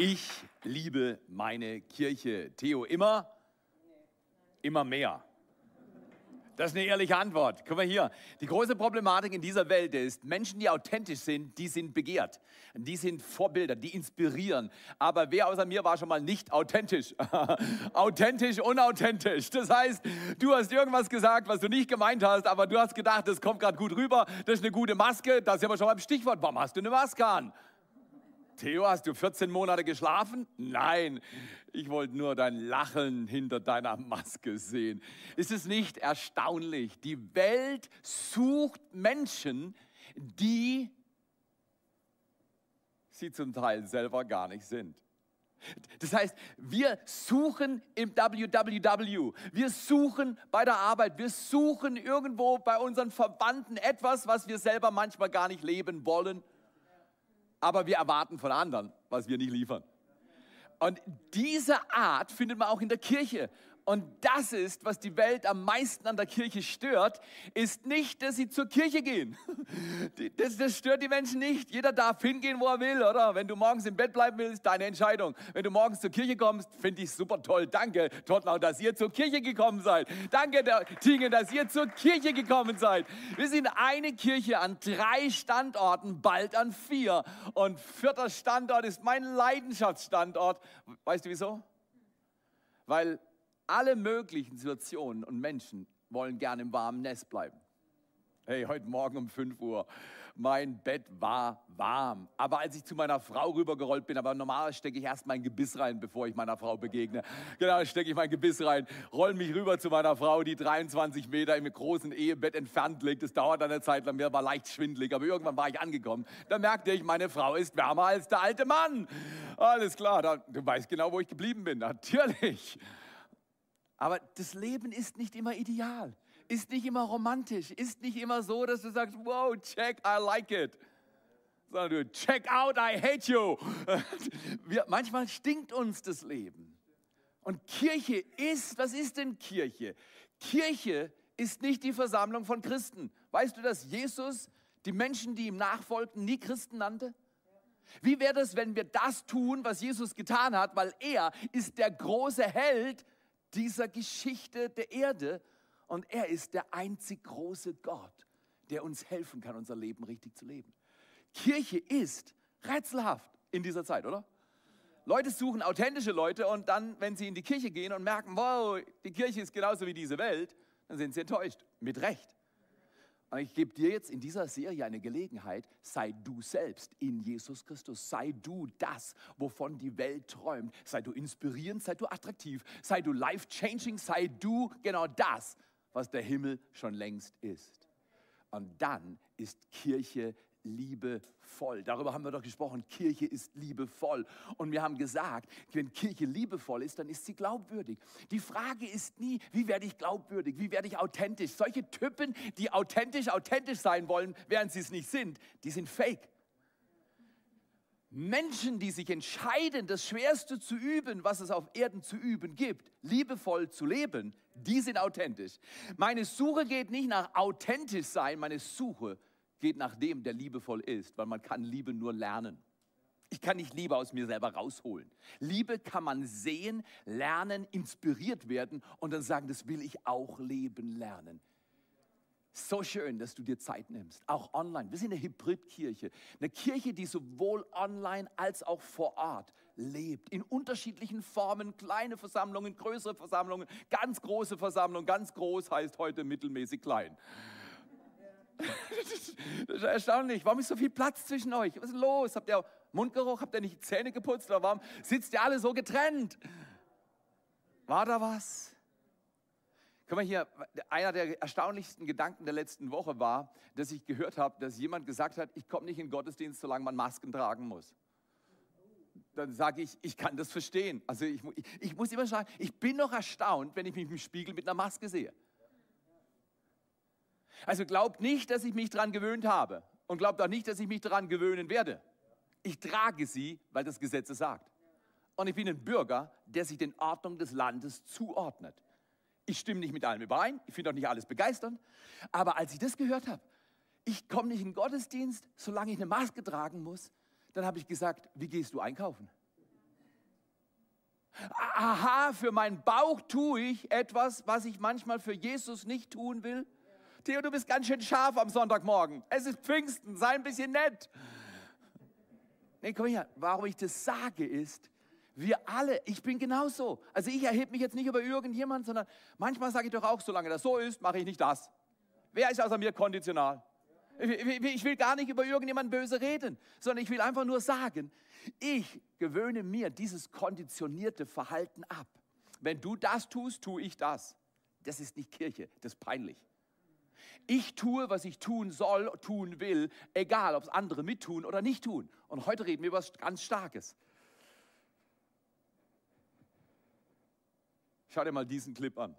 Ich liebe meine Kirche. Theo, immer? Immer mehr. Das ist eine ehrliche Antwort. Guck mal hier. Die große Problematik in dieser Welt ist, Menschen, die authentisch sind, die sind begehrt. Die sind Vorbilder, die inspirieren. Aber wer außer mir war schon mal nicht authentisch? authentisch, unauthentisch. Das heißt, du hast irgendwas gesagt, was du nicht gemeint hast, aber du hast gedacht, das kommt gerade gut rüber, das ist eine gute Maske. Das ist aber schon ein Stichwort. Warum hast du eine Maske an? Theo, hast du 14 Monate geschlafen? Nein, ich wollte nur dein Lachen hinter deiner Maske sehen. Ist es nicht erstaunlich? Die Welt sucht Menschen, die sie zum Teil selber gar nicht sind. Das heißt, wir suchen im WWW, wir suchen bei der Arbeit, wir suchen irgendwo bei unseren Verwandten etwas, was wir selber manchmal gar nicht leben wollen aber wir erwarten von anderen, was wir nicht liefern. Und diese Art findet man auch in der Kirche. Und das ist, was die Welt am meisten an der Kirche stört, ist nicht, dass sie zur Kirche gehen. Das, das, stört die Menschen nicht. Jeder darf hingehen, wo er will, oder? Wenn du morgens im Bett bleiben willst, deine Entscheidung. Wenn du morgens zur Kirche kommst, finde ich super toll. Danke, Tottenau, dass ihr zur Kirche gekommen seid. Danke, Tingen, dass ihr zur Kirche gekommen seid. Wir sind eine Kirche an drei Standorten, bald an vier. Und vierter Standort ist mein Leidenschaftsstandort. Weißt du wieso? Weil alle möglichen Situationen und Menschen wollen gerne im warmen Nest bleiben. Hey, heute Morgen um 5 Uhr, mein Bett war warm. Aber als ich zu meiner Frau rübergerollt bin, aber normal stecke ich erst mein Gebiss rein, bevor ich meiner Frau begegne. Genau, stecke ich mein Gebiss rein, roll mich rüber zu meiner Frau, die 23 Meter im großen Ehebett entfernt liegt. Das dauert eine Zeit lang, mir war leicht schwindlig, aber irgendwann war ich angekommen. Da merkte ich, meine Frau ist wärmer als der alte Mann. Alles klar, da, du weißt genau, wo ich geblieben bin. Natürlich. Aber das Leben ist nicht immer ideal, ist nicht immer romantisch, ist nicht immer so, dass du sagst, wow, check, I like it. Sondern du, check out, I hate you. Wir, manchmal stinkt uns das Leben. Und Kirche ist, was ist denn Kirche? Kirche ist nicht die Versammlung von Christen. Weißt du, dass Jesus die Menschen, die ihm nachfolgten, nie Christen nannte? Wie wäre es, wenn wir das tun, was Jesus getan hat, weil er ist der große Held, dieser Geschichte der Erde und er ist der einzig große Gott, der uns helfen kann, unser Leben richtig zu leben. Kirche ist rätselhaft in dieser Zeit, oder? Leute suchen authentische Leute und dann, wenn sie in die Kirche gehen und merken, wow, die Kirche ist genauso wie diese Welt, dann sind sie enttäuscht. Mit Recht. Und ich gebe dir jetzt in dieser Serie eine Gelegenheit, sei du selbst in Jesus Christus. Sei du das, wovon die Welt träumt. Sei du inspirierend, sei du attraktiv, sei du life-changing, sei du genau das, was der Himmel schon längst ist. Und dann ist Kirche liebevoll. Darüber haben wir doch gesprochen. Kirche ist liebevoll. Und wir haben gesagt, wenn Kirche liebevoll ist, dann ist sie glaubwürdig. Die Frage ist nie, wie werde ich glaubwürdig? Wie werde ich authentisch? Solche Typen, die authentisch, authentisch sein wollen, während sie es nicht sind, die sind fake. Menschen, die sich entscheiden, das Schwerste zu üben, was es auf Erden zu üben gibt, liebevoll zu leben, die sind authentisch. Meine Suche geht nicht nach authentisch sein, meine Suche geht nach dem, der liebevoll ist, weil man kann Liebe nur lernen. Ich kann nicht Liebe aus mir selber rausholen. Liebe kann man sehen, lernen, inspiriert werden und dann sagen, das will ich auch leben lernen. So schön, dass du dir Zeit nimmst, auch online. Wir sind eine Hybridkirche, eine Kirche, die sowohl online als auch vor Ort lebt, in unterschiedlichen Formen, kleine Versammlungen, größere Versammlungen, ganz große Versammlungen. Ganz groß heißt heute mittelmäßig klein. Das ist erstaunlich. Warum ist so viel Platz zwischen euch? Was ist los? Habt ihr Mundgeruch? Habt ihr nicht Zähne geputzt? Oder warum sitzt ihr alle so getrennt? War da was? Guck mal hier, einer der erstaunlichsten Gedanken der letzten Woche war, dass ich gehört habe, dass jemand gesagt hat, ich komme nicht in den Gottesdienst, solange man Masken tragen muss. Dann sage ich, ich kann das verstehen. Also ich, ich, ich muss immer sagen, ich bin noch erstaunt, wenn ich mich im Spiegel mit einer Maske sehe. Also glaubt nicht, dass ich mich daran gewöhnt habe und glaubt auch nicht, dass ich mich daran gewöhnen werde. Ich trage sie, weil das Gesetz es sagt. Und ich bin ein Bürger, der sich den Ordnungen des Landes zuordnet. Ich stimme nicht mit allem überein, ich finde auch nicht alles begeisternd, aber als ich das gehört habe, ich komme nicht in den Gottesdienst, solange ich eine Maske tragen muss, dann habe ich gesagt, wie gehst du einkaufen? Aha, für meinen Bauch tue ich etwas, was ich manchmal für Jesus nicht tun will. Theo, du bist ganz schön scharf am Sonntagmorgen. Es ist Pfingsten, sei ein bisschen nett. Nee, komm her, warum ich das sage ist, wir alle, ich bin genauso. Also ich erhebe mich jetzt nicht über irgendjemand, sondern manchmal sage ich doch auch, solange das so ist, mache ich nicht das. Wer ist außer mir konditional? Ich will gar nicht über irgendjemanden böse reden, sondern ich will einfach nur sagen, ich gewöhne mir dieses konditionierte Verhalten ab. Wenn du das tust, tue ich das. Das ist nicht Kirche, das ist peinlich. Ich tue, was ich tun soll, tun will, egal ob es andere mittun oder nicht tun. Und heute reden wir über was ganz Starkes. Schau dir mal diesen Clip an.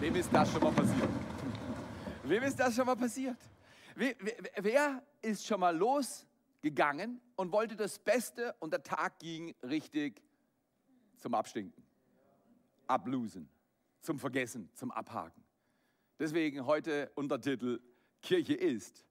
Wem ist das schon mal passiert? Wem ist das schon mal passiert? Wer, wer ist schon mal losgegangen und wollte das Beste und der Tag ging richtig zum Abstinken, ablosen, zum Vergessen, zum Abhaken? Deswegen heute Untertitel Kirche ist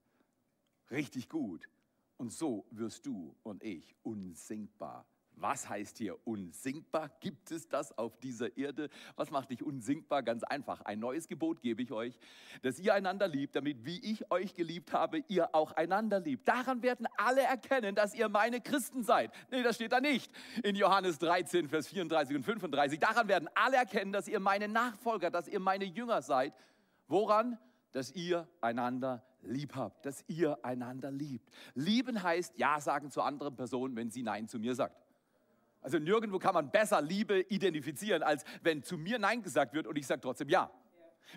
richtig gut und so wirst du und ich unsinkbar was heißt hier unsinkbar? Gibt es das auf dieser Erde? Was macht dich unsinkbar? Ganz einfach. Ein neues Gebot gebe ich euch, dass ihr einander liebt, damit wie ich euch geliebt habe, ihr auch einander liebt. Daran werden alle erkennen, dass ihr meine Christen seid. Nee, das steht da nicht. In Johannes 13, Vers 34 und 35. Daran werden alle erkennen, dass ihr meine Nachfolger, dass ihr meine Jünger seid. Woran? Dass ihr einander lieb habt, dass ihr einander liebt. Lieben heißt Ja sagen zu anderen Personen, wenn sie Nein zu mir sagt. Also nirgendwo kann man besser Liebe identifizieren, als wenn zu mir Nein gesagt wird und ich sage trotzdem Ja.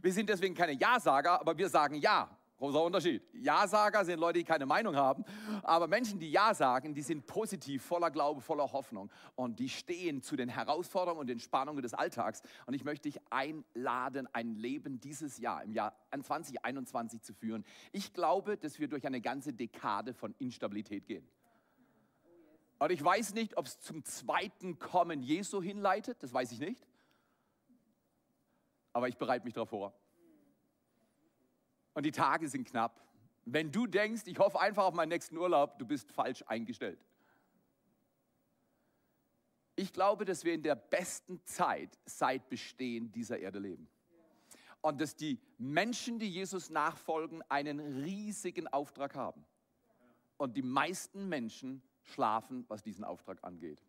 Wir sind deswegen keine Ja-Sager, aber wir sagen Ja. Großer Unterschied. Ja-Sager sind Leute, die keine Meinung haben, aber Menschen, die Ja sagen, die sind positiv, voller Glaube, voller Hoffnung und die stehen zu den Herausforderungen und den Spannungen des Alltags. Und ich möchte dich einladen, ein Leben dieses Jahr, im Jahr 2021 zu führen. Ich glaube, dass wir durch eine ganze Dekade von Instabilität gehen. Und ich weiß nicht, ob es zum zweiten Kommen Jesu hinleitet, das weiß ich nicht. Aber ich bereite mich darauf vor. Und die Tage sind knapp. Wenn du denkst, ich hoffe einfach auf meinen nächsten Urlaub, du bist falsch eingestellt. Ich glaube, dass wir in der besten Zeit seit Bestehen dieser Erde leben. Und dass die Menschen, die Jesus nachfolgen, einen riesigen Auftrag haben. Und die meisten Menschen schlafen, was diesen Auftrag angeht.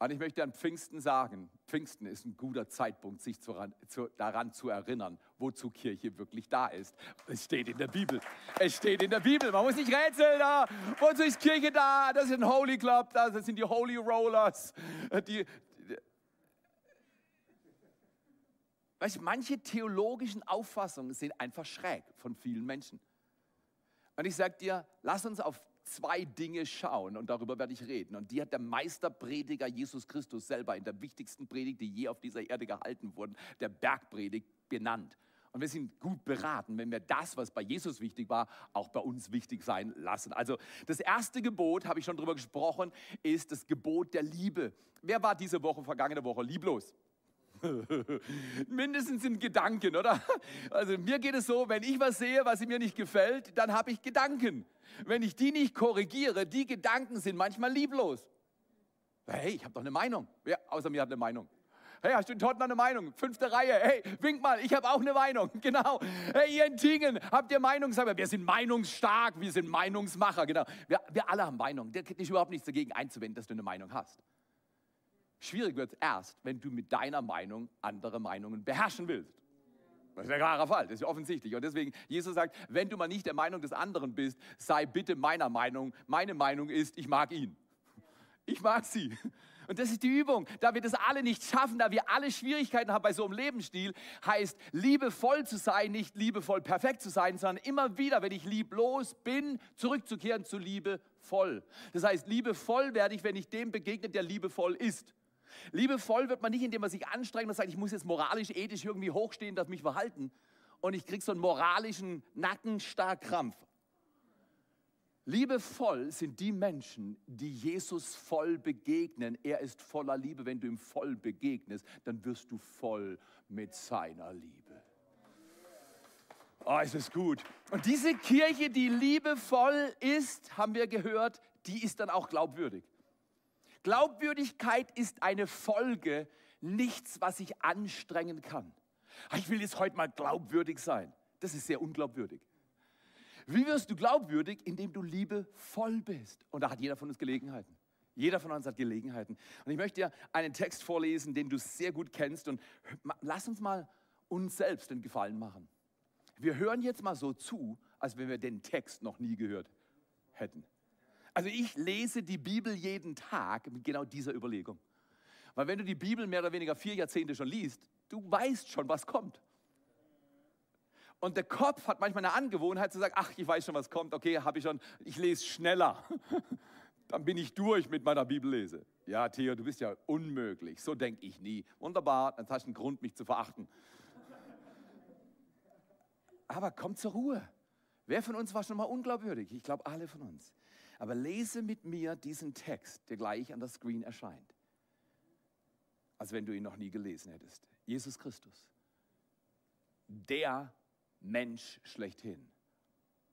Und ich möchte an Pfingsten sagen, Pfingsten ist ein guter Zeitpunkt, sich zu, zu, daran zu erinnern, wozu Kirche wirklich da ist. Es steht in der Bibel. Es steht in der Bibel. Man muss nicht rätseln da. Wozu ist Kirche da? Das ist ein Holy Club, das sind die Holy Rollers. Die, die, weißt manche theologischen Auffassungen sind einfach schräg von vielen Menschen. Und ich sage dir, lass uns auf zwei Dinge schauen und darüber werde ich reden. Und die hat der Meisterprediger Jesus Christus selber in der wichtigsten Predigt, die je auf dieser Erde gehalten wurde, der Bergpredigt, benannt. Und wir sind gut beraten, wenn wir das, was bei Jesus wichtig war, auch bei uns wichtig sein lassen. Also das erste Gebot, habe ich schon darüber gesprochen, ist das Gebot der Liebe. Wer war diese Woche, vergangene Woche lieblos? Mindestens in Gedanken, oder? Also mir geht es so, wenn ich was sehe, was mir nicht gefällt, dann habe ich Gedanken. Wenn ich die nicht korrigiere, die Gedanken sind manchmal lieblos. Hey, ich habe doch eine Meinung. Wer außer mir hat eine Meinung? Hey, hast du in Tottenham eine Meinung? Fünfte Reihe. Hey, wink mal, ich habe auch eine Meinung. Genau. Hey, ihr in Tingen, habt ihr Meinung? Sag mal, wir sind meinungsstark, wir sind Meinungsmacher. Genau. Wir, wir alle haben Meinung. Der kriegt nicht überhaupt nichts dagegen einzuwenden, dass du eine Meinung hast. Schwierig wird es erst, wenn du mit deiner Meinung andere Meinungen beherrschen willst. Das ist ein klarer Fall, das ist offensichtlich. Und deswegen, Jesus sagt, wenn du mal nicht der Meinung des anderen bist, sei bitte meiner Meinung. Meine Meinung ist, ich mag ihn. Ich mag sie. Und das ist die Übung. Da wir das alle nicht schaffen, da wir alle Schwierigkeiten haben bei so einem Lebensstil, heißt liebevoll zu sein, nicht liebevoll perfekt zu sein, sondern immer wieder, wenn ich lieblos bin, zurückzukehren zu liebevoll. Das heißt, liebevoll werde ich, wenn ich dem begegne, der liebevoll ist. Liebevoll wird man nicht, indem man sich anstrengt und sagt, ich muss jetzt moralisch, ethisch irgendwie hochstehen, dass mich verhalten. Und ich kriege so einen moralischen Nackenstarkkrampf. Liebevoll sind die Menschen, die Jesus voll begegnen. Er ist voller Liebe. Wenn du ihm voll begegnest, dann wirst du voll mit seiner Liebe. Oh, es ist gut. Und diese Kirche, die liebevoll ist, haben wir gehört, die ist dann auch glaubwürdig. Glaubwürdigkeit ist eine Folge, nichts, was ich anstrengen kann. Ah, ich will jetzt heute mal glaubwürdig sein. Das ist sehr unglaubwürdig. Wie wirst du glaubwürdig? Indem du liebevoll bist. Und da hat jeder von uns Gelegenheiten. Jeder von uns hat Gelegenheiten. Und ich möchte dir einen Text vorlesen, den du sehr gut kennst. Und lass uns mal uns selbst den Gefallen machen. Wir hören jetzt mal so zu, als wenn wir den Text noch nie gehört hätten. Also ich lese die Bibel jeden Tag mit genau dieser Überlegung. Weil wenn du die Bibel mehr oder weniger vier Jahrzehnte schon liest, du weißt schon, was kommt. Und der Kopf hat manchmal eine Angewohnheit zu sagen, ach, ich weiß schon, was kommt, okay, habe ich schon, ich lese schneller. Dann bin ich durch mit meiner Bibellese. Ja, Theo, du bist ja unmöglich. So denke ich nie. Wunderbar, dann hast du einen Grund, mich zu verachten. Aber komm zur Ruhe. Wer von uns war schon mal unglaubwürdig? Ich glaube, alle von uns. Aber lese mit mir diesen Text, der gleich an der Screen erscheint. Als wenn du ihn noch nie gelesen hättest. Jesus Christus. Der Mensch schlechthin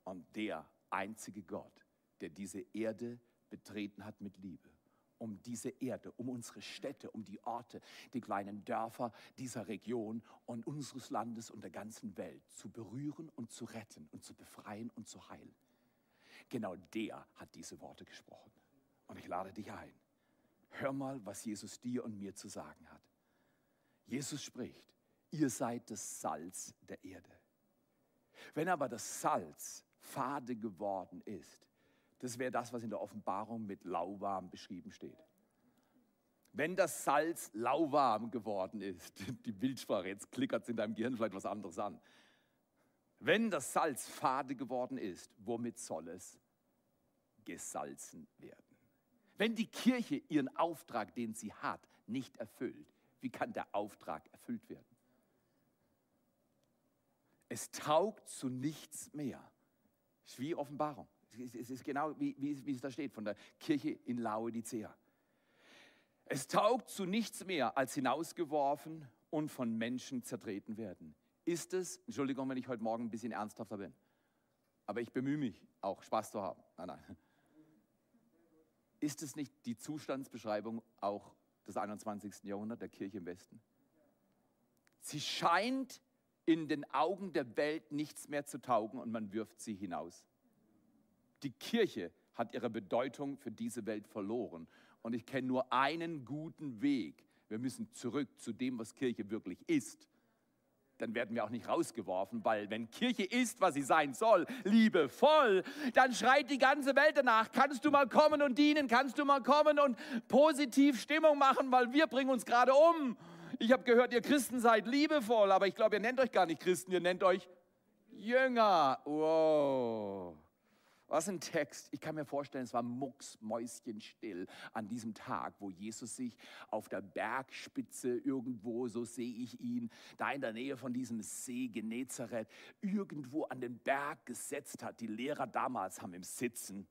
und der einzige Gott, der diese Erde betreten hat mit Liebe. Um diese Erde, um unsere Städte, um die Orte, die kleinen Dörfer dieser Region und unseres Landes und der ganzen Welt zu berühren und zu retten und zu befreien und zu heilen. Genau der hat diese Worte gesprochen. Und ich lade dich ein. Hör mal, was Jesus dir und mir zu sagen hat. Jesus spricht, ihr seid das Salz der Erde. Wenn aber das Salz fade geworden ist, das wäre das, was in der Offenbarung mit lauwarm beschrieben steht. Wenn das Salz lauwarm geworden ist, die Bildsprache, jetzt klickert es in deinem Gehirn vielleicht was anderes an. Wenn das Salz fade geworden ist, womit soll es gesalzen werden? Wenn die Kirche ihren Auftrag, den sie hat, nicht erfüllt, wie kann der Auftrag erfüllt werden? Es taugt zu nichts mehr. Es ist wie Offenbarung. Es ist genau wie, wie, wie es da steht von der Kirche in Laodicea. Es taugt zu nichts mehr, als hinausgeworfen und von Menschen zertreten werden. Ist es, Entschuldigung, wenn ich heute Morgen ein bisschen ernsthafter bin, aber ich bemühe mich, auch Spaß zu haben. Nein, nein. Ist es nicht die Zustandsbeschreibung auch des 21. Jahrhunderts der Kirche im Westen? Sie scheint in den Augen der Welt nichts mehr zu taugen und man wirft sie hinaus. Die Kirche hat ihre Bedeutung für diese Welt verloren. Und ich kenne nur einen guten Weg. Wir müssen zurück zu dem, was Kirche wirklich ist. Dann werden wir auch nicht rausgeworfen, weil wenn Kirche ist, was sie sein soll, liebevoll, dann schreit die ganze Welt danach, kannst du mal kommen und dienen, kannst du mal kommen und positiv Stimmung machen, weil wir bringen uns gerade um. Ich habe gehört, ihr Christen seid liebevoll, aber ich glaube, ihr nennt euch gar nicht Christen, ihr nennt euch Jünger. Wow. Was ein Text. Ich kann mir vorstellen, es war mucksmäuschenstill an diesem Tag, wo Jesus sich auf der Bergspitze irgendwo, so sehe ich ihn, da in der Nähe von diesem See Genezareth, irgendwo an den Berg gesetzt hat. Die Lehrer damals haben im Sitzen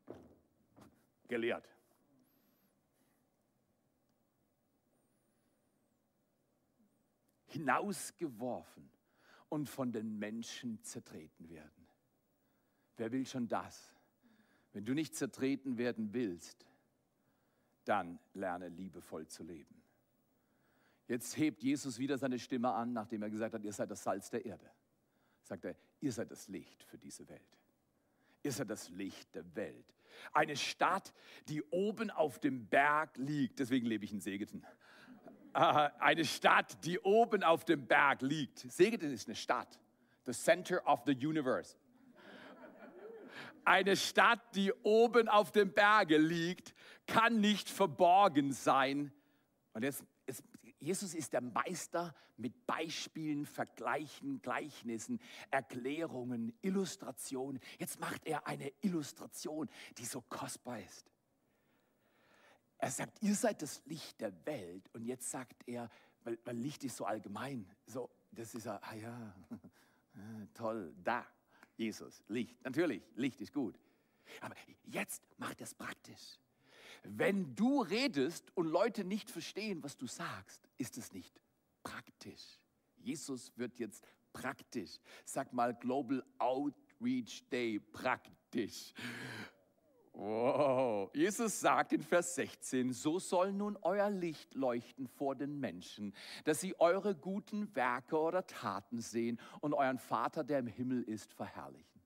gelehrt. hinausgeworfen und von den Menschen zertreten werden. Wer will schon das? Wenn du nicht zertreten werden willst, dann lerne liebevoll zu leben. Jetzt hebt Jesus wieder seine Stimme an, nachdem er gesagt hat, ihr seid das Salz der Erde. Sagt er, ihr seid das Licht für diese Welt. Ihr seid das Licht der Welt. Eine Stadt, die oben auf dem Berg liegt. Deswegen lebe ich in Segeten. Eine Stadt, die oben auf dem Berg liegt. Segeten ist eine Stadt. The center of the universe. Eine Stadt, die oben auf dem Berge liegt, kann nicht verborgen sein. Und jetzt, jetzt, Jesus ist der Meister mit Beispielen, Vergleichen, Gleichnissen, Erklärungen, Illustrationen. Jetzt macht er eine Illustration, die so kostbar ist. Er sagt, ihr seid das Licht der Welt. Und jetzt sagt er, weil, weil Licht ist so allgemein. So, das ist ja, ah ja, toll, da, Jesus, Licht. Natürlich, Licht ist gut. Aber jetzt macht es praktisch. Wenn du redest und Leute nicht verstehen, was du sagst, ist es nicht praktisch. Jesus wird jetzt praktisch. Sag mal Global Outreach Day praktisch. Wow. Jesus sagt in Vers 16, so soll nun euer Licht leuchten vor den Menschen, dass sie eure guten Werke oder Taten sehen und euren Vater, der im Himmel ist, verherrlichen.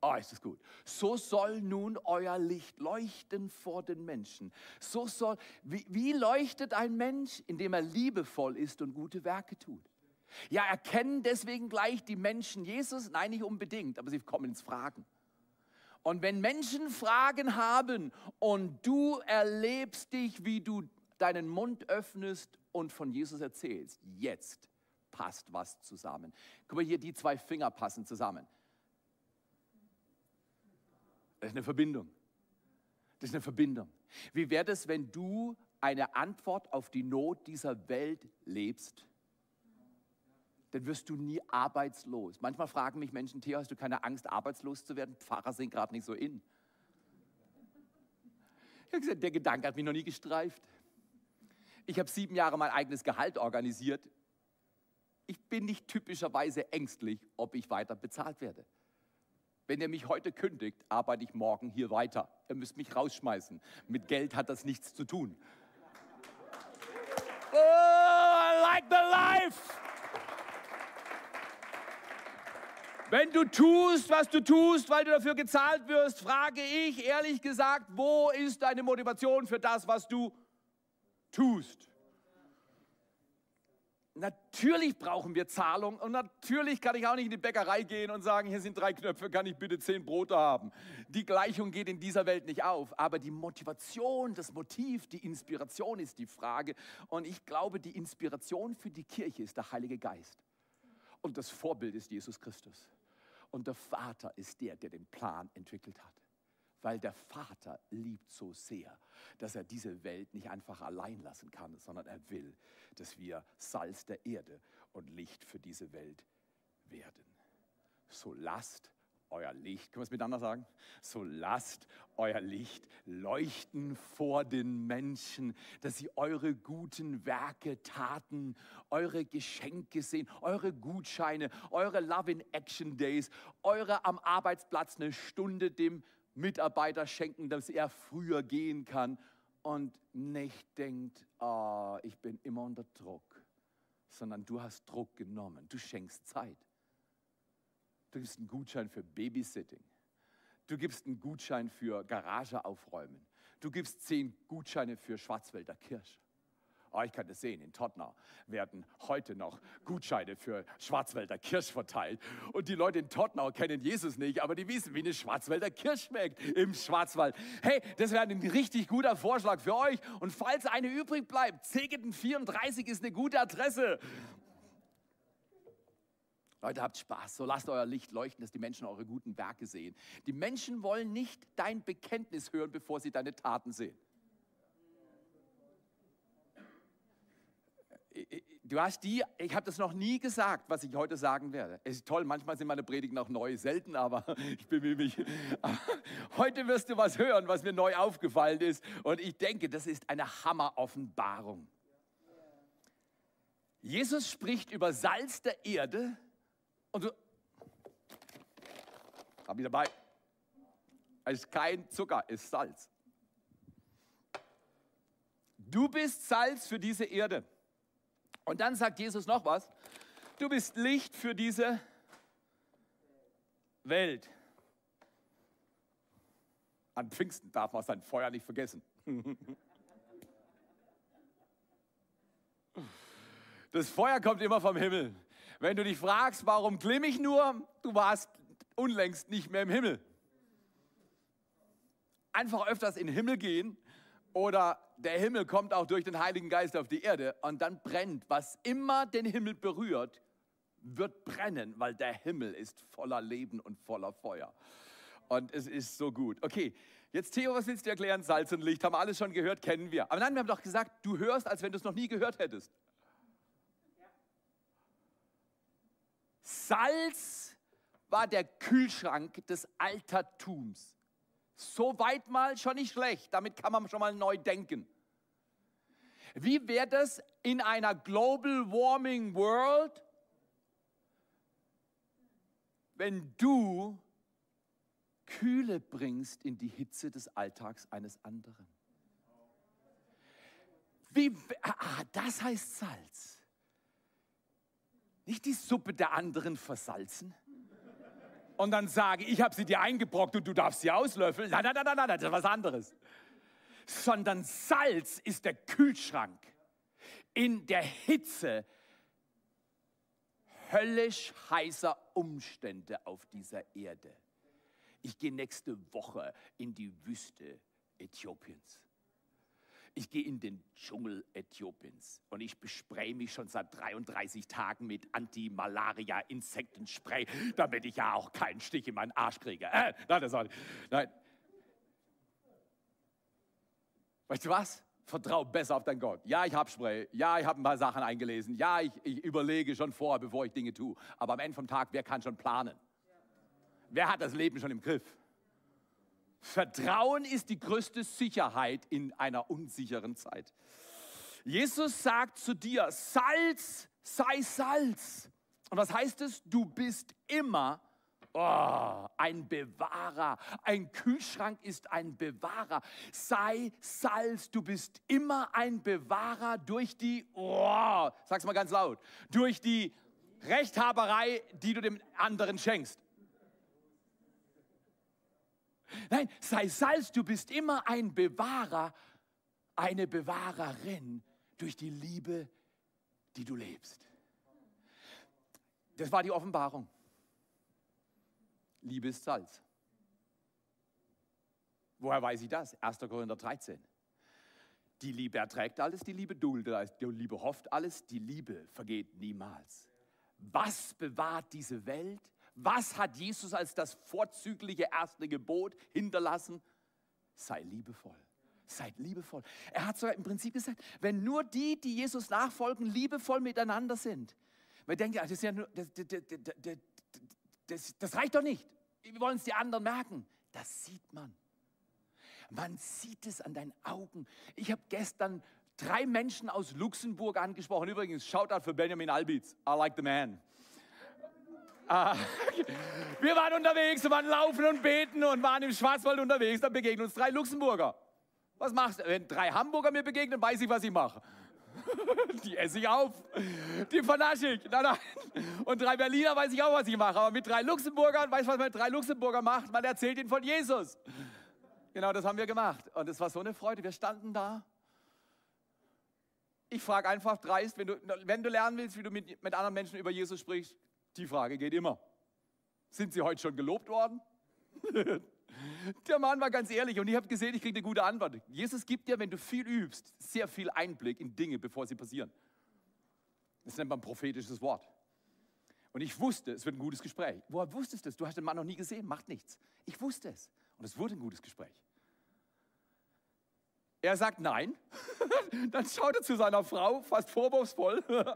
Oh, ist das gut. So soll nun euer Licht leuchten vor den Menschen. So soll, wie, wie leuchtet ein Mensch, indem er liebevoll ist und gute Werke tut? Ja, erkennen deswegen gleich die Menschen Jesus? Nein, nicht unbedingt, aber sie kommen ins Fragen. Und wenn Menschen Fragen haben und du erlebst dich, wie du deinen Mund öffnest und von Jesus erzählst, jetzt passt was zusammen. Guck mal hier, die zwei Finger passen zusammen. Das ist eine Verbindung. Das ist eine Verbindung. Wie wäre es, wenn du eine Antwort auf die Not dieser Welt lebst? Dann wirst du nie arbeitslos. Manchmal fragen mich Menschen, Theo, hast du keine Angst, arbeitslos zu werden? Pfarrer sind gerade nicht so in. Ich habe gesagt, der Gedanke hat mich noch nie gestreift. Ich habe sieben Jahre mein eigenes Gehalt organisiert. Ich bin nicht typischerweise ängstlich, ob ich weiter bezahlt werde. Wenn ihr mich heute kündigt, arbeite ich morgen hier weiter. Ihr müsst mich rausschmeißen. Mit Geld hat das nichts zu tun. Oh, I like the life! Wenn du tust, was du tust, weil du dafür gezahlt wirst, frage ich ehrlich gesagt, wo ist deine Motivation für das, was du tust? Natürlich brauchen wir Zahlung und natürlich kann ich auch nicht in die Bäckerei gehen und sagen, hier sind drei Knöpfe, kann ich bitte zehn Brote haben. Die Gleichung geht in dieser Welt nicht auf, aber die Motivation, das Motiv, die Inspiration ist die Frage. Und ich glaube, die Inspiration für die Kirche ist der Heilige Geist. Und das Vorbild ist Jesus Christus. Und der Vater ist der, der den Plan entwickelt hat. Weil der Vater liebt so sehr, dass er diese Welt nicht einfach allein lassen kann, sondern er will, dass wir Salz der Erde und Licht für diese Welt werden. So lasst euer Licht, können wir es miteinander sagen? So lasst euer Licht leuchten vor den Menschen, dass sie eure guten Werke, Taten, eure Geschenke sehen, eure Gutscheine, eure Love in Action Days, eure am Arbeitsplatz eine Stunde dem Mitarbeiter schenken, dass er früher gehen kann und nicht denkt, oh, ich bin immer unter Druck, sondern du hast Druck genommen, du schenkst Zeit. Du gibst einen Gutschein für Babysitting. Du gibst einen Gutschein für Garage aufräumen. Du gibst zehn Gutscheine für Schwarzwälder Kirsch. Oh, ich kann das sehen, in Tottenau werden heute noch Gutscheine für Schwarzwälder Kirsch verteilt. Und die Leute in Tottenau kennen Jesus nicht, aber die wissen, wie eine Schwarzwälder Kirsch schmeckt im Schwarzwald. Hey, das wäre ein richtig guter Vorschlag für euch. Und falls eine übrig bleibt, Zegeten 34 ist eine gute Adresse. Leute, habt Spaß, so lasst euer Licht leuchten, dass die Menschen eure guten Werke sehen. Die Menschen wollen nicht dein Bekenntnis hören, bevor sie deine Taten sehen. Du hast die, ich habe das noch nie gesagt, was ich heute sagen werde. Es ist toll, manchmal sind meine Predigten auch neu, selten, aber ich bemühe mich. Heute wirst du was hören, was mir neu aufgefallen ist. Und ich denke, das ist eine Hammer-Offenbarung. Jesus spricht über Salz der Erde und du, hab ich dabei. Es ist kein Zucker, es ist Salz. Du bist Salz für diese Erde. Und dann sagt Jesus noch was. Du bist Licht für diese Welt. An Pfingsten darf man sein Feuer nicht vergessen. Das Feuer kommt immer vom Himmel. Wenn du dich fragst, warum glimm ich nur, du warst unlängst nicht mehr im Himmel. Einfach öfters in den Himmel gehen oder der Himmel kommt auch durch den Heiligen Geist auf die Erde und dann brennt, was immer den Himmel berührt, wird brennen, weil der Himmel ist voller Leben und voller Feuer. Und es ist so gut. Okay, jetzt Theo, was willst du erklären? Salz und Licht, haben wir alles schon gehört, kennen wir. Aber nein, wir haben doch gesagt, du hörst, als wenn du es noch nie gehört hättest. Salz war der Kühlschrank des Altertums. So weit mal schon nicht schlecht. Damit kann man schon mal neu denken. Wie wäre das in einer Global Warming World, wenn du Kühle bringst in die Hitze des Alltags eines anderen? Wie, ah, das heißt Salz. Nicht die Suppe der anderen versalzen und dann sage, ich habe sie dir eingebrockt und du darfst sie auslöffeln. Nein, nein, nein, nein, nein, das ist was anderes. Sondern Salz ist der Kühlschrank in der Hitze höllisch heißer Umstände auf dieser Erde. Ich gehe nächste Woche in die Wüste Äthiopiens. Ich gehe in den Dschungel Äthiopiens und ich bespreche mich schon seit 33 Tagen mit Anti-Malaria-Insektenspray, damit ich ja auch keinen Stich in meinen Arsch kriege. Äh, nein, das soll, nein. Weißt du was? Vertrau besser auf deinen Gott. Ja, ich habe Spray. Ja, ich habe ein paar Sachen eingelesen. Ja, ich, ich überlege schon vor, bevor ich Dinge tue. Aber am Ende vom Tag, wer kann schon planen? Wer hat das Leben schon im Griff? Vertrauen ist die größte Sicherheit in einer unsicheren Zeit. Jesus sagt zu dir, Salz sei Salz. Und was heißt es? Du bist immer oh, ein Bewahrer. Ein Kühlschrank ist ein Bewahrer. Sei Salz, du bist immer ein Bewahrer durch die, oh, sag's mal ganz laut, durch die Rechthaberei, die du dem anderen schenkst. Nein, sei Salz, du bist immer ein Bewahrer, eine Bewahrerin durch die Liebe, die du lebst. Das war die Offenbarung. Liebe ist Salz. Woher weiß ich das? 1. Korinther 13. Die Liebe erträgt alles, die Liebe duldet die Liebe hofft alles, die Liebe vergeht niemals. Was bewahrt diese Welt? Was hat Jesus als das vorzügliche erste Gebot hinterlassen? Sei liebevoll. Seid liebevoll. Er hat sogar im Prinzip gesagt, wenn nur die, die Jesus nachfolgen, liebevoll miteinander sind. Man denkt ja, das, ja nur, das, das, das reicht doch nicht. Wir wollen es die anderen merken. Das sieht man. Man sieht es an deinen Augen. Ich habe gestern drei Menschen aus Luxemburg angesprochen. Übrigens, Shoutout für Benjamin Albitz. I like the man. Ah, wir waren unterwegs, wir waren laufen und beten und waren im Schwarzwald unterwegs. Dann begegnen uns drei Luxemburger. Was machst du? Wenn drei Hamburger mir begegnen, weiß ich, was ich mache. Die esse ich auf. Die vernasche ich. Nein, nein. Und drei Berliner weiß ich auch, was ich mache. Aber mit drei Luxemburgern, weißt du, was man mit drei Luxemburger macht? Man erzählt ihnen von Jesus. Genau das haben wir gemacht. Und es war so eine Freude. Wir standen da. Ich frage einfach dreist, wenn du, wenn du lernen willst, wie du mit, mit anderen Menschen über Jesus sprichst, die Frage geht immer. Sind Sie heute schon gelobt worden? Der Mann war ganz ehrlich und ich habe gesehen, ich kriege eine gute Antwort. Jesus gibt dir, wenn du viel übst, sehr viel Einblick in Dinge, bevor sie passieren. Das nennt man prophetisches Wort. Und ich wusste, es wird ein gutes Gespräch. Woher wusstest du es? Du hast den Mann noch nie gesehen, macht nichts. Ich wusste es. Und es wurde ein gutes Gespräch. Er sagt nein. Dann schaut er zu seiner Frau, fast vorwurfsvoll.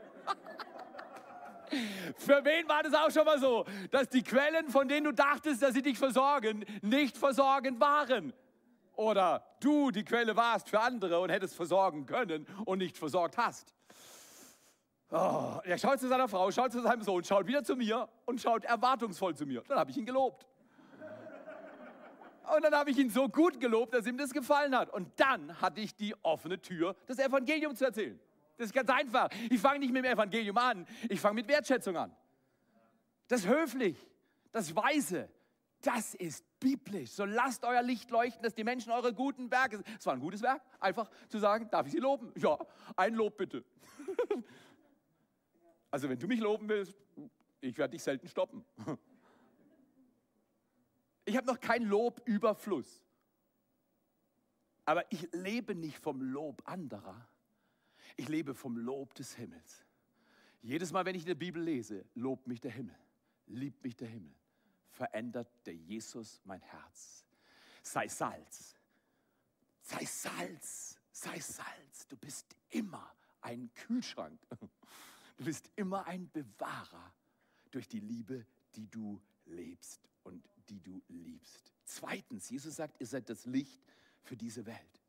Für wen war das auch schon mal so, dass die Quellen, von denen du dachtest, dass sie dich versorgen, nicht versorgend waren? Oder du die Quelle warst für andere und hättest versorgen können und nicht versorgt hast? Oh, er schaut zu seiner Frau, schaut zu seinem Sohn, schaut wieder zu mir und schaut erwartungsvoll zu mir. Dann habe ich ihn gelobt. Und dann habe ich ihn so gut gelobt, dass ihm das gefallen hat. Und dann hatte ich die offene Tür, das Evangelium zu erzählen. Das ist ganz einfach. Ich fange nicht mit dem Evangelium an, ich fange mit Wertschätzung an. Das höflich, das weise, das ist biblisch. So lasst euer Licht leuchten, dass die Menschen eure guten Werke. Es war ein gutes Werk, einfach zu sagen, darf ich sie loben? Ja, ein Lob bitte. also wenn du mich loben willst, ich werde dich selten stoppen. Ich habe noch kein Lobüberfluss. Aber ich lebe nicht vom Lob anderer, ich lebe vom Lob des Himmels. Jedes Mal, wenn ich in der Bibel lese, lobt mich der Himmel, liebt mich der Himmel, verändert der Jesus mein Herz. Sei Salz, sei Salz, sei Salz. Du bist immer ein Kühlschrank. Du bist immer ein Bewahrer durch die Liebe, die du lebst und die du liebst. Zweitens, Jesus sagt, ihr seid das Licht für diese Welt.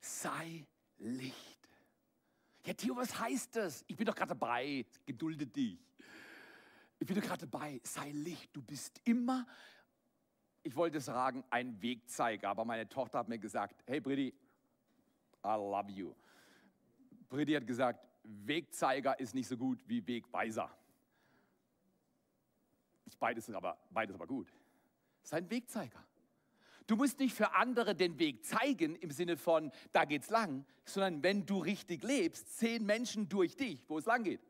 Sei Licht. Ja, Theo, was heißt das? Ich bin doch gerade dabei. Gedulde dich. Ich bin doch gerade dabei. Sei Licht. Du bist immer, ich wollte sagen, ein Wegzeiger. Aber meine Tochter hat mir gesagt, hey Bridi, I love you. Bridi hat gesagt, Wegzeiger ist nicht so gut wie Wegweiser. Beides, aber, beides aber gut. Sei ein Wegzeiger. Du musst nicht für andere den Weg zeigen im Sinne von, da geht's lang, sondern wenn du richtig lebst, sehen Menschen durch dich, wo es lang geht.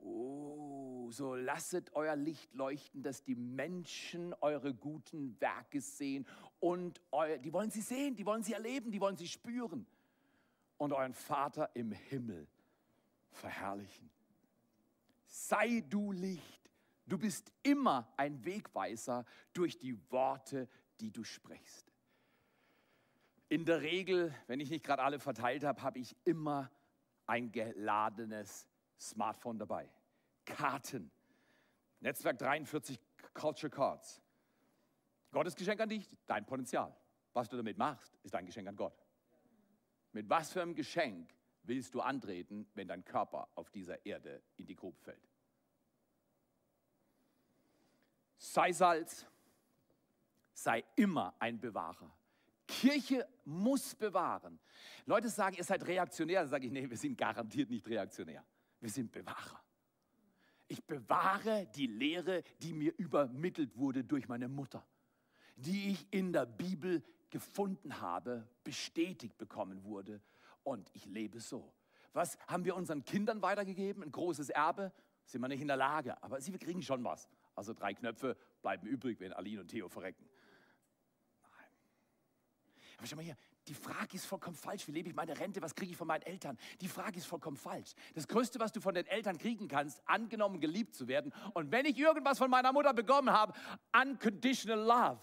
Oh, so lasset euer Licht leuchten, dass die Menschen eure guten Werke sehen und euer, die wollen sie sehen, die wollen sie erleben, die wollen sie spüren und euren Vater im Himmel verherrlichen. Sei du Licht Du bist immer ein Wegweiser durch die Worte, die du sprichst. In der Regel, wenn ich nicht gerade alle verteilt habe, habe ich immer ein geladenes Smartphone dabei. Karten. Netzwerk 43 Culture Cards. Gottes Geschenk an dich, dein Potenzial. Was du damit machst, ist dein Geschenk an Gott. Mit was für einem Geschenk willst du antreten, wenn dein Körper auf dieser Erde in die Grube fällt? Sei Salz, sei immer ein Bewahrer. Kirche muss bewahren. Leute sagen, ihr seid reaktionär. Da sage ich, nee, wir sind garantiert nicht reaktionär. Wir sind Bewahrer. Ich bewahre die Lehre, die mir übermittelt wurde durch meine Mutter, die ich in der Bibel gefunden habe, bestätigt bekommen wurde und ich lebe so. Was haben wir unseren Kindern weitergegeben? Ein großes Erbe? Sind wir nicht in der Lage, aber sie kriegen schon was. Also drei Knöpfe bleiben übrig, wenn Aline und Theo verrecken. Nein. Aber schau mal hier, die Frage ist vollkommen falsch. Wie lebe ich meine Rente? Was kriege ich von meinen Eltern? Die Frage ist vollkommen falsch. Das Größte, was du von den Eltern kriegen kannst, angenommen, geliebt zu werden. Und wenn ich irgendwas von meiner Mutter bekommen habe, unconditional love.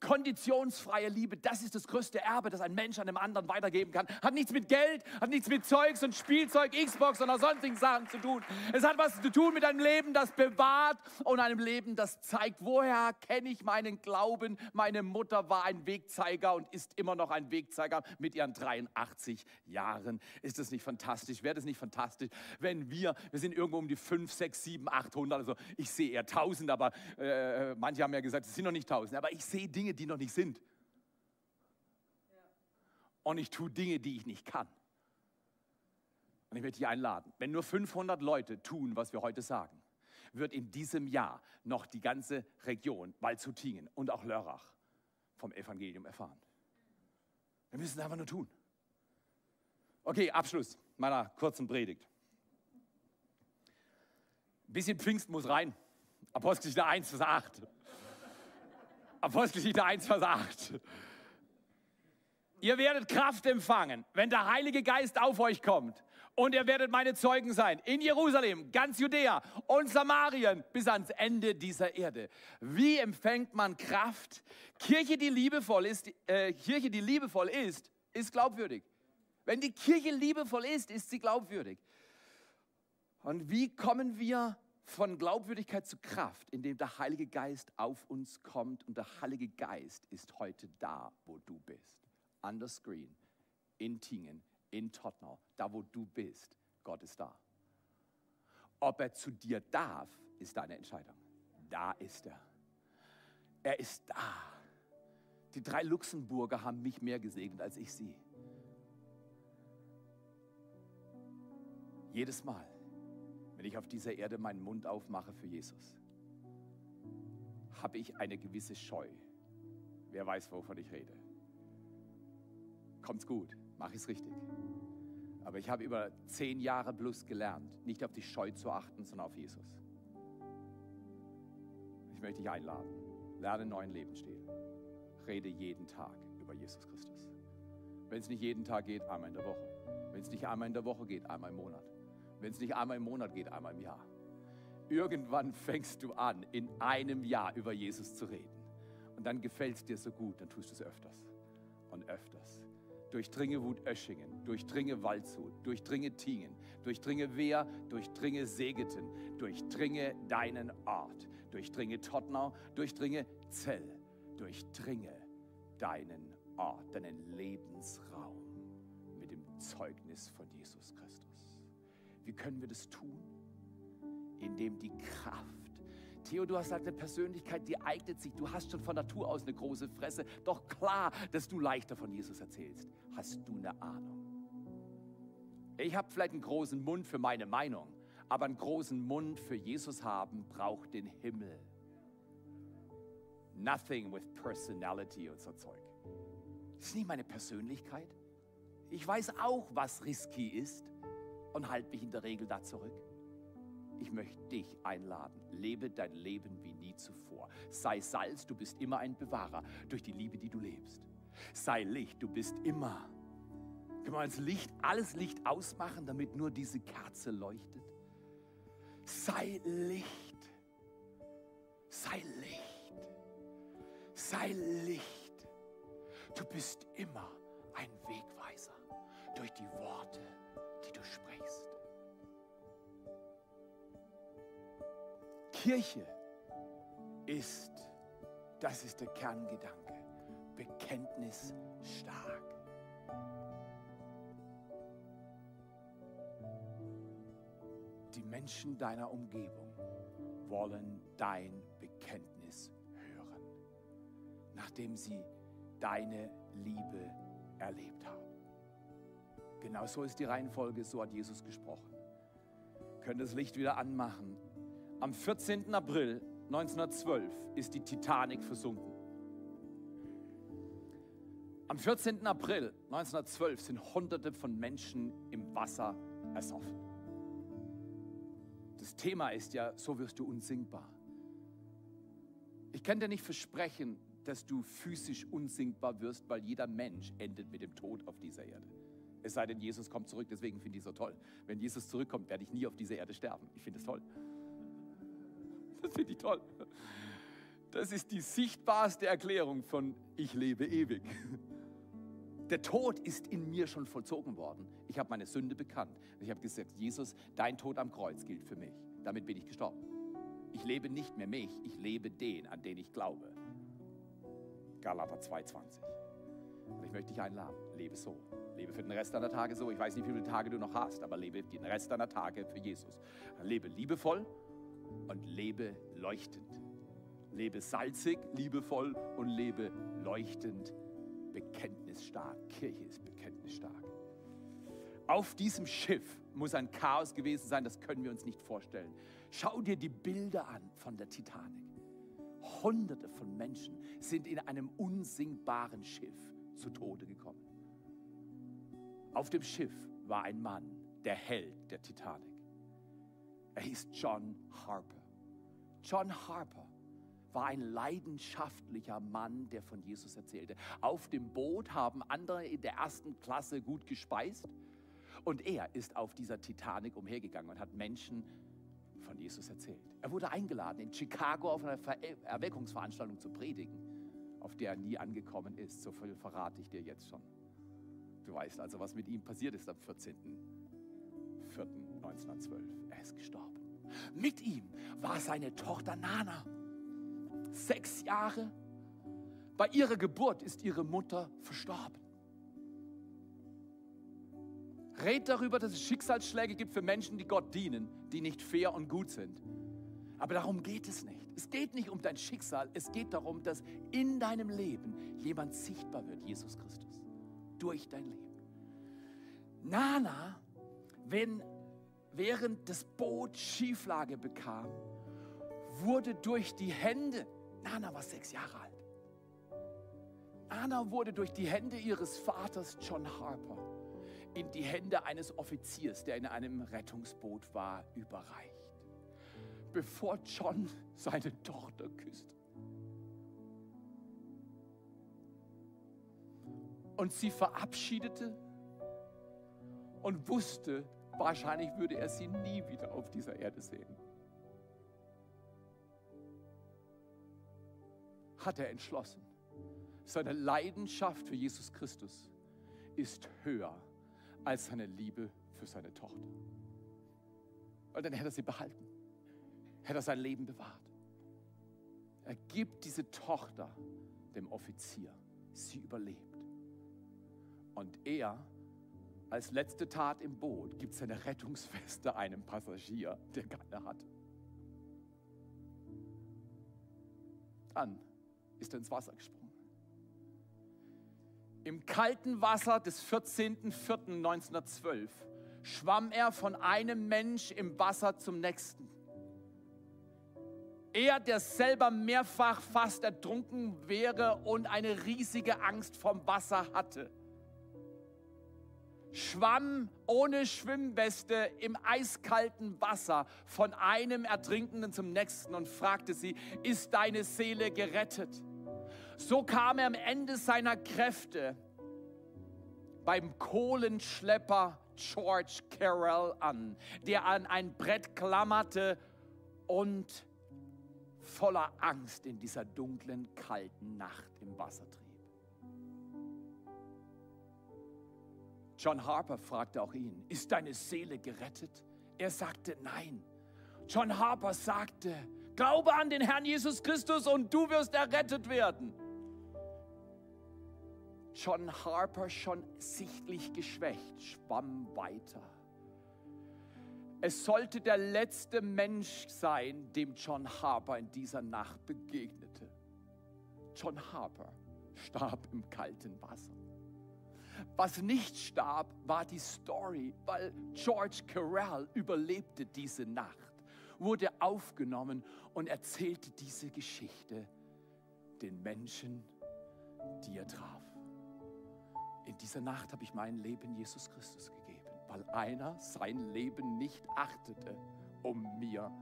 Konditionsfreie Liebe, das ist das größte Erbe, das ein Mensch einem anderen weitergeben kann. Hat nichts mit Geld, hat nichts mit Zeugs und Spielzeug, Xbox oder sonstigen Sachen zu tun. Es hat was zu tun mit einem Leben, das bewahrt und einem Leben, das zeigt, woher kenne ich meinen Glauben. Meine Mutter war ein Wegzeiger und ist immer noch ein Wegzeiger mit ihren 83 Jahren. Ist das nicht fantastisch? Wäre das nicht fantastisch, wenn wir, wir sind irgendwo um die 5, 6, 7, 800, also ich sehe eher 1000, aber äh, manche haben ja gesagt, es sind noch nicht 1000, aber ich sehe Dinge, Dinge, die noch nicht sind. Und ich tue Dinge, die ich nicht kann. Und ich möchte dich einladen, wenn nur 500 Leute tun, was wir heute sagen, wird in diesem Jahr noch die ganze Region Waldshutingen und auch Lörrach vom Evangelium erfahren. Wir müssen es einfach nur tun. Okay, Abschluss meiner kurzen Predigt. Ein bisschen Pfingst muss rein. Apostelgeschichte 1, Vers 8. Apostelgeschichte 1, Vers 8. Ihr werdet Kraft empfangen, wenn der Heilige Geist auf euch kommt. Und ihr werdet meine Zeugen sein in Jerusalem, ganz Judäa und Samarien bis ans Ende dieser Erde. Wie empfängt man Kraft? Kirche, die liebevoll ist, äh, Kirche, die liebevoll ist, ist glaubwürdig. Wenn die Kirche liebevoll ist, ist sie glaubwürdig. Und wie kommen wir von Glaubwürdigkeit zu Kraft, indem der Heilige Geist auf uns kommt und der Heilige Geist ist heute da, wo du bist. An der Screen, in Tingen, in Tottenau, da wo du bist. Gott ist da. Ob er zu dir darf, ist deine Entscheidung. Da ist er. Er ist da. Die drei Luxemburger haben mich mehr gesegnet als ich sie. Jedes Mal wenn ich auf dieser Erde meinen Mund aufmache für Jesus, habe ich eine gewisse Scheu. Wer weiß, wovon ich rede. Kommt's gut, mache ich es richtig. Aber ich habe über zehn Jahre plus gelernt, nicht auf die Scheu zu achten, sondern auf Jesus. Ich möchte dich einladen. Lerne einen neuen Lebensstil. Rede jeden Tag über Jesus Christus. Wenn es nicht jeden Tag geht, einmal in der Woche. Wenn es nicht einmal in der Woche geht, einmal im Monat. Wenn es nicht einmal im Monat geht, einmal im Jahr. Irgendwann fängst du an, in einem Jahr über Jesus zu reden. Und dann gefällt es dir so gut, dann tust du es öfters und öfters. Durchdringe Wut-Öschingen, durchdringe Waldshut, durchdringe Tingen, durchdringe Wehr, durchdringe Segeten, durchdringe deinen Ort, durchdringe Tottenau, durchdringe Zell, durchdringe deinen Ort, deinen Lebensraum mit dem Zeugnis von Jesus Christus. Wie können wir das tun? Indem die Kraft Theo, du hast halt eine Persönlichkeit, die eignet sich. Du hast schon von Natur aus eine große Fresse. Doch klar, dass du leichter von Jesus erzählst. Hast du eine Ahnung? Ich habe vielleicht einen großen Mund für meine Meinung, aber einen großen Mund für Jesus haben braucht den Himmel. Nothing with personality und so Zeug. Das ist nicht meine Persönlichkeit. Ich weiß auch, was risky ist und halte mich in der Regel da zurück. Ich möchte dich einladen. Lebe dein Leben wie nie zuvor. Sei Salz, du bist immer ein Bewahrer durch die Liebe, die du lebst. Sei Licht, du bist immer. Können wir als Licht alles Licht ausmachen, damit nur diese Kerze leuchtet? Sei Licht. Sei Licht. Sei Licht. Du bist immer ein Wegweiser durch die Worte, Kirche ist, das ist der Kerngedanke, Bekenntnis stark. Die Menschen deiner Umgebung wollen dein Bekenntnis hören, nachdem sie deine Liebe erlebt haben. Genau so ist die Reihenfolge, so hat Jesus gesprochen. Können das Licht wieder anmachen am 14. April 1912 ist die Titanic versunken. Am 14. April 1912 sind Hunderte von Menschen im Wasser ersoffen. Das Thema ist ja, so wirst du unsinkbar. Ich kann dir nicht versprechen, dass du physisch unsinkbar wirst, weil jeder Mensch endet mit dem Tod auf dieser Erde. Es sei denn, Jesus kommt zurück, deswegen finde ich es so toll. Wenn Jesus zurückkommt, werde ich nie auf dieser Erde sterben. Ich finde es toll. Das finde ich toll. Das ist die sichtbarste Erklärung von ich lebe ewig. Der Tod ist in mir schon vollzogen worden. Ich habe meine Sünde bekannt. Ich habe gesagt, Jesus, dein Tod am Kreuz gilt für mich. Damit bin ich gestorben. Ich lebe nicht mehr mich, ich lebe den, an den ich glaube. Galater 2,20. Und ich möchte dich einladen, lebe so. Lebe für den Rest deiner Tage so. Ich weiß nicht, wie viele Tage du noch hast, aber lebe den Rest deiner Tage für Jesus. Lebe liebevoll, und lebe leuchtend. Lebe salzig, liebevoll und lebe leuchtend, bekenntnisstark. Kirche ist bekenntnisstark. Auf diesem Schiff muss ein Chaos gewesen sein, das können wir uns nicht vorstellen. Schau dir die Bilder an von der Titanic. Hunderte von Menschen sind in einem unsinkbaren Schiff zu Tode gekommen. Auf dem Schiff war ein Mann, der Held der Titanic. Er hieß John Harper. John Harper war ein leidenschaftlicher Mann, der von Jesus erzählte. Auf dem Boot haben andere in der ersten Klasse gut gespeist und er ist auf dieser Titanic umhergegangen und hat Menschen von Jesus erzählt. Er wurde eingeladen, in Chicago auf einer Erweckungsveranstaltung zu predigen, auf der er nie angekommen ist. So viel verrate ich dir jetzt schon. Du weißt also, was mit ihm passiert ist am 14.04.1912. Er ist gestorben. Mit ihm war seine Tochter Nana. Sechs Jahre. Bei ihrer Geburt ist ihre Mutter verstorben. Red darüber, dass es Schicksalsschläge gibt für Menschen, die Gott dienen, die nicht fair und gut sind. Aber darum geht es nicht. Es geht nicht um dein Schicksal. Es geht darum, dass in deinem Leben jemand sichtbar wird, Jesus Christus, durch dein Leben. Nana, wenn während das Boot Schieflage bekam, wurde durch die Hände, Nana war sechs Jahre alt, Anna wurde durch die Hände ihres Vaters John Harper in die Hände eines Offiziers, der in einem Rettungsboot war, überreicht, bevor John seine Tochter küsste. Und sie verabschiedete und wusste, Wahrscheinlich würde er sie nie wieder auf dieser Erde sehen. Hat er entschlossen. Seine Leidenschaft für Jesus Christus ist höher als seine Liebe für seine Tochter. Weil dann hätte er sie behalten, hätte er sein Leben bewahrt. Er gibt diese Tochter dem Offizier. Sie überlebt. Und er, als letzte Tat im Boot, gibt seine Rettungsweste einem Passagier, der keine hatte. Dann ist er ins Wasser gesprungen. Im kalten Wasser des 14.04.1912 schwamm er von einem Mensch im Wasser zum nächsten. Er, der selber mehrfach fast ertrunken wäre und eine riesige Angst vom Wasser hatte, schwamm ohne Schwimmweste im eiskalten Wasser von einem Ertrinkenden zum nächsten und fragte sie, ist deine Seele gerettet? So kam er am Ende seiner Kräfte beim Kohlenschlepper George Carroll an, der an ein Brett klammerte und voller Angst in dieser dunklen, kalten Nacht im Wasser trieb. John Harper fragte auch ihn, ist deine Seele gerettet? Er sagte nein. John Harper sagte, glaube an den Herrn Jesus Christus und du wirst errettet werden. John Harper, schon sichtlich geschwächt, schwamm weiter. Es sollte der letzte Mensch sein, dem John Harper in dieser Nacht begegnete. John Harper starb im kalten Wasser. Was nicht starb, war die Story, weil George Carell überlebte diese Nacht, wurde aufgenommen und erzählte diese Geschichte den Menschen, die er traf. In dieser Nacht habe ich mein Leben Jesus Christus gegeben, weil einer sein Leben nicht achtete, um mir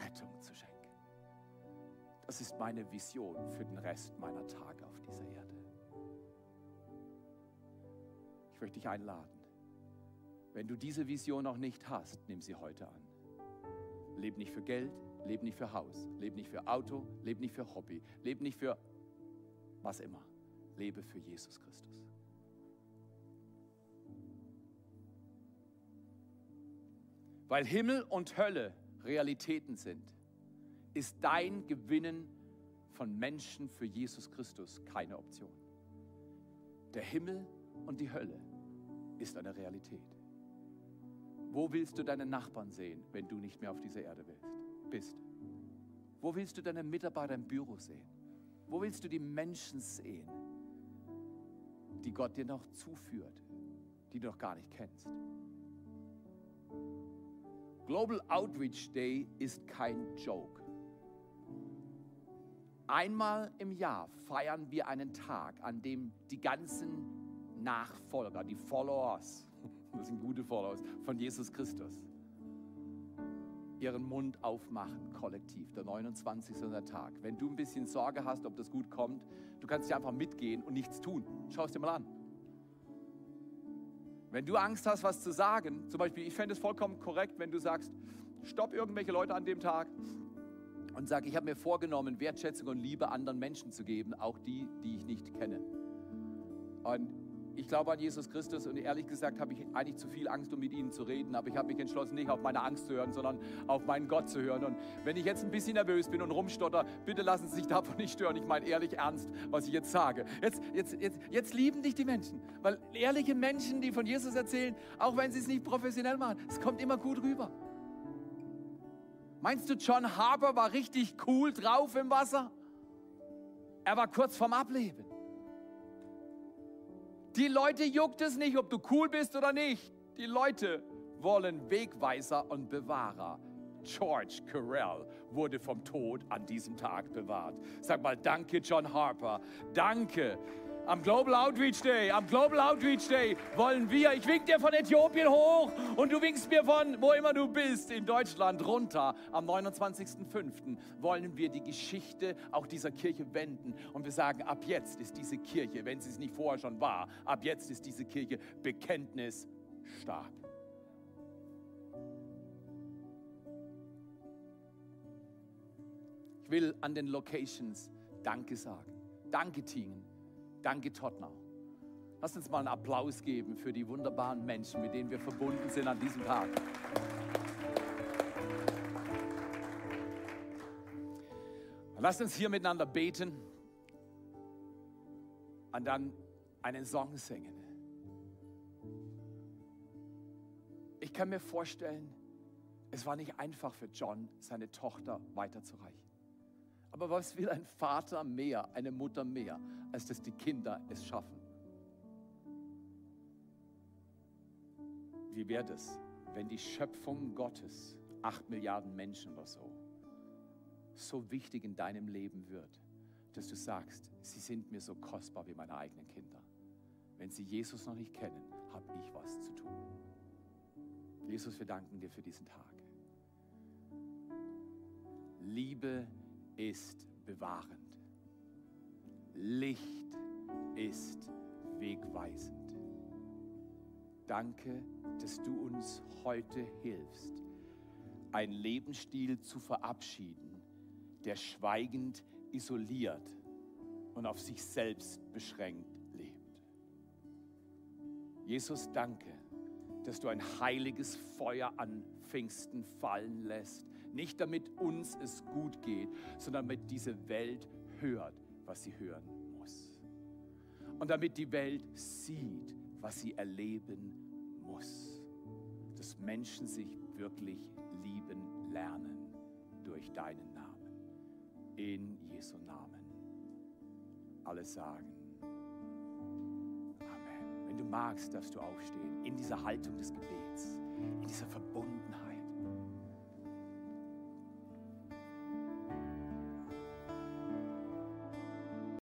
Rettung zu schenken. Das ist meine Vision für den Rest meiner Tage auf dieser Erde. Ich möchte dich einladen. Wenn du diese Vision noch nicht hast, nimm sie heute an. Leb nicht für Geld, leb nicht für Haus, leb nicht für Auto, leb nicht für Hobby, leb nicht für was immer. Lebe für Jesus Christus. Weil Himmel und Hölle Realitäten sind, ist dein Gewinnen von Menschen für Jesus Christus keine Option. Der Himmel und die Hölle ist eine Realität. Wo willst du deine Nachbarn sehen, wenn du nicht mehr auf dieser Erde bist? Wo willst du deine Mitarbeiter im Büro sehen? Wo willst du die Menschen sehen, die Gott dir noch zuführt, die du noch gar nicht kennst? Global Outreach Day ist kein Joke. Einmal im Jahr feiern wir einen Tag, an dem die ganzen Nachfolger, die Followers, das sind gute Followers von Jesus Christus, ihren Mund aufmachen, kollektiv. Der 29. ist der Tag. Wenn du ein bisschen Sorge hast, ob das gut kommt, du kannst ja einfach mitgehen und nichts tun. Schau es dir mal an. Wenn du Angst hast, was zu sagen, zum Beispiel, ich fände es vollkommen korrekt, wenn du sagst, stopp irgendwelche Leute an dem Tag und sag, ich habe mir vorgenommen, Wertschätzung und Liebe anderen Menschen zu geben, auch die, die ich nicht kenne. Und ich glaube an Jesus Christus und ehrlich gesagt habe ich eigentlich zu viel Angst, um mit ihnen zu reden, aber ich habe mich entschlossen, nicht auf meine Angst zu hören, sondern auf meinen Gott zu hören. Und wenn ich jetzt ein bisschen nervös bin und rumstotter, bitte lassen Sie sich davon nicht stören. Ich meine ehrlich ernst, was ich jetzt sage. Jetzt, jetzt, jetzt, jetzt lieben dich die Menschen, weil ehrliche Menschen, die von Jesus erzählen, auch wenn sie es nicht professionell machen, es kommt immer gut rüber. Meinst du, John Harper war richtig cool drauf im Wasser? Er war kurz vorm Ableben. Die Leute juckt es nicht, ob du cool bist oder nicht. Die Leute wollen Wegweiser und Bewahrer. George Carell wurde vom Tod an diesem Tag bewahrt. Sag mal, danke John Harper. Danke am Global Outreach Day, am Global Outreach Day wollen wir, ich wink dir von Äthiopien hoch und du winkst mir von wo immer du bist in Deutschland runter. Am 29.05. wollen wir die Geschichte auch dieser Kirche wenden und wir sagen, ab jetzt ist diese Kirche, wenn sie es nicht vorher schon war, ab jetzt ist diese Kirche Bekenntnis stark. Ich will an den Locations Danke sagen. Danke, Tingen. Danke, Tottenau. Lass uns mal einen Applaus geben für die wunderbaren Menschen, mit denen wir verbunden sind an diesem Tag. Lasst uns hier miteinander beten und dann einen Song singen. Ich kann mir vorstellen, es war nicht einfach für John, seine Tochter weiterzureichen. Aber was will ein Vater mehr, eine Mutter mehr, als dass die Kinder es schaffen? Wie wäre es, wenn die Schöpfung Gottes, acht Milliarden Menschen oder so, so wichtig in deinem Leben wird, dass du sagst, sie sind mir so kostbar wie meine eigenen Kinder. Wenn sie Jesus noch nicht kennen, habe ich was zu tun. Jesus, wir danken dir für diesen Tag. Liebe ist bewahrend. Licht ist wegweisend. Danke, dass du uns heute hilfst, einen Lebensstil zu verabschieden, der schweigend isoliert und auf sich selbst beschränkt lebt. Jesus, danke, dass du ein heiliges Feuer an Pfingsten fallen lässt. Nicht damit uns es gut geht, sondern damit diese Welt hört, was sie hören muss. Und damit die Welt sieht, was sie erleben muss. Dass Menschen sich wirklich lieben lernen durch deinen Namen. In Jesu Namen. Alle sagen. Amen. Wenn du magst, darfst du aufstehen in dieser Haltung des Gebets, in dieser Verbundenheit.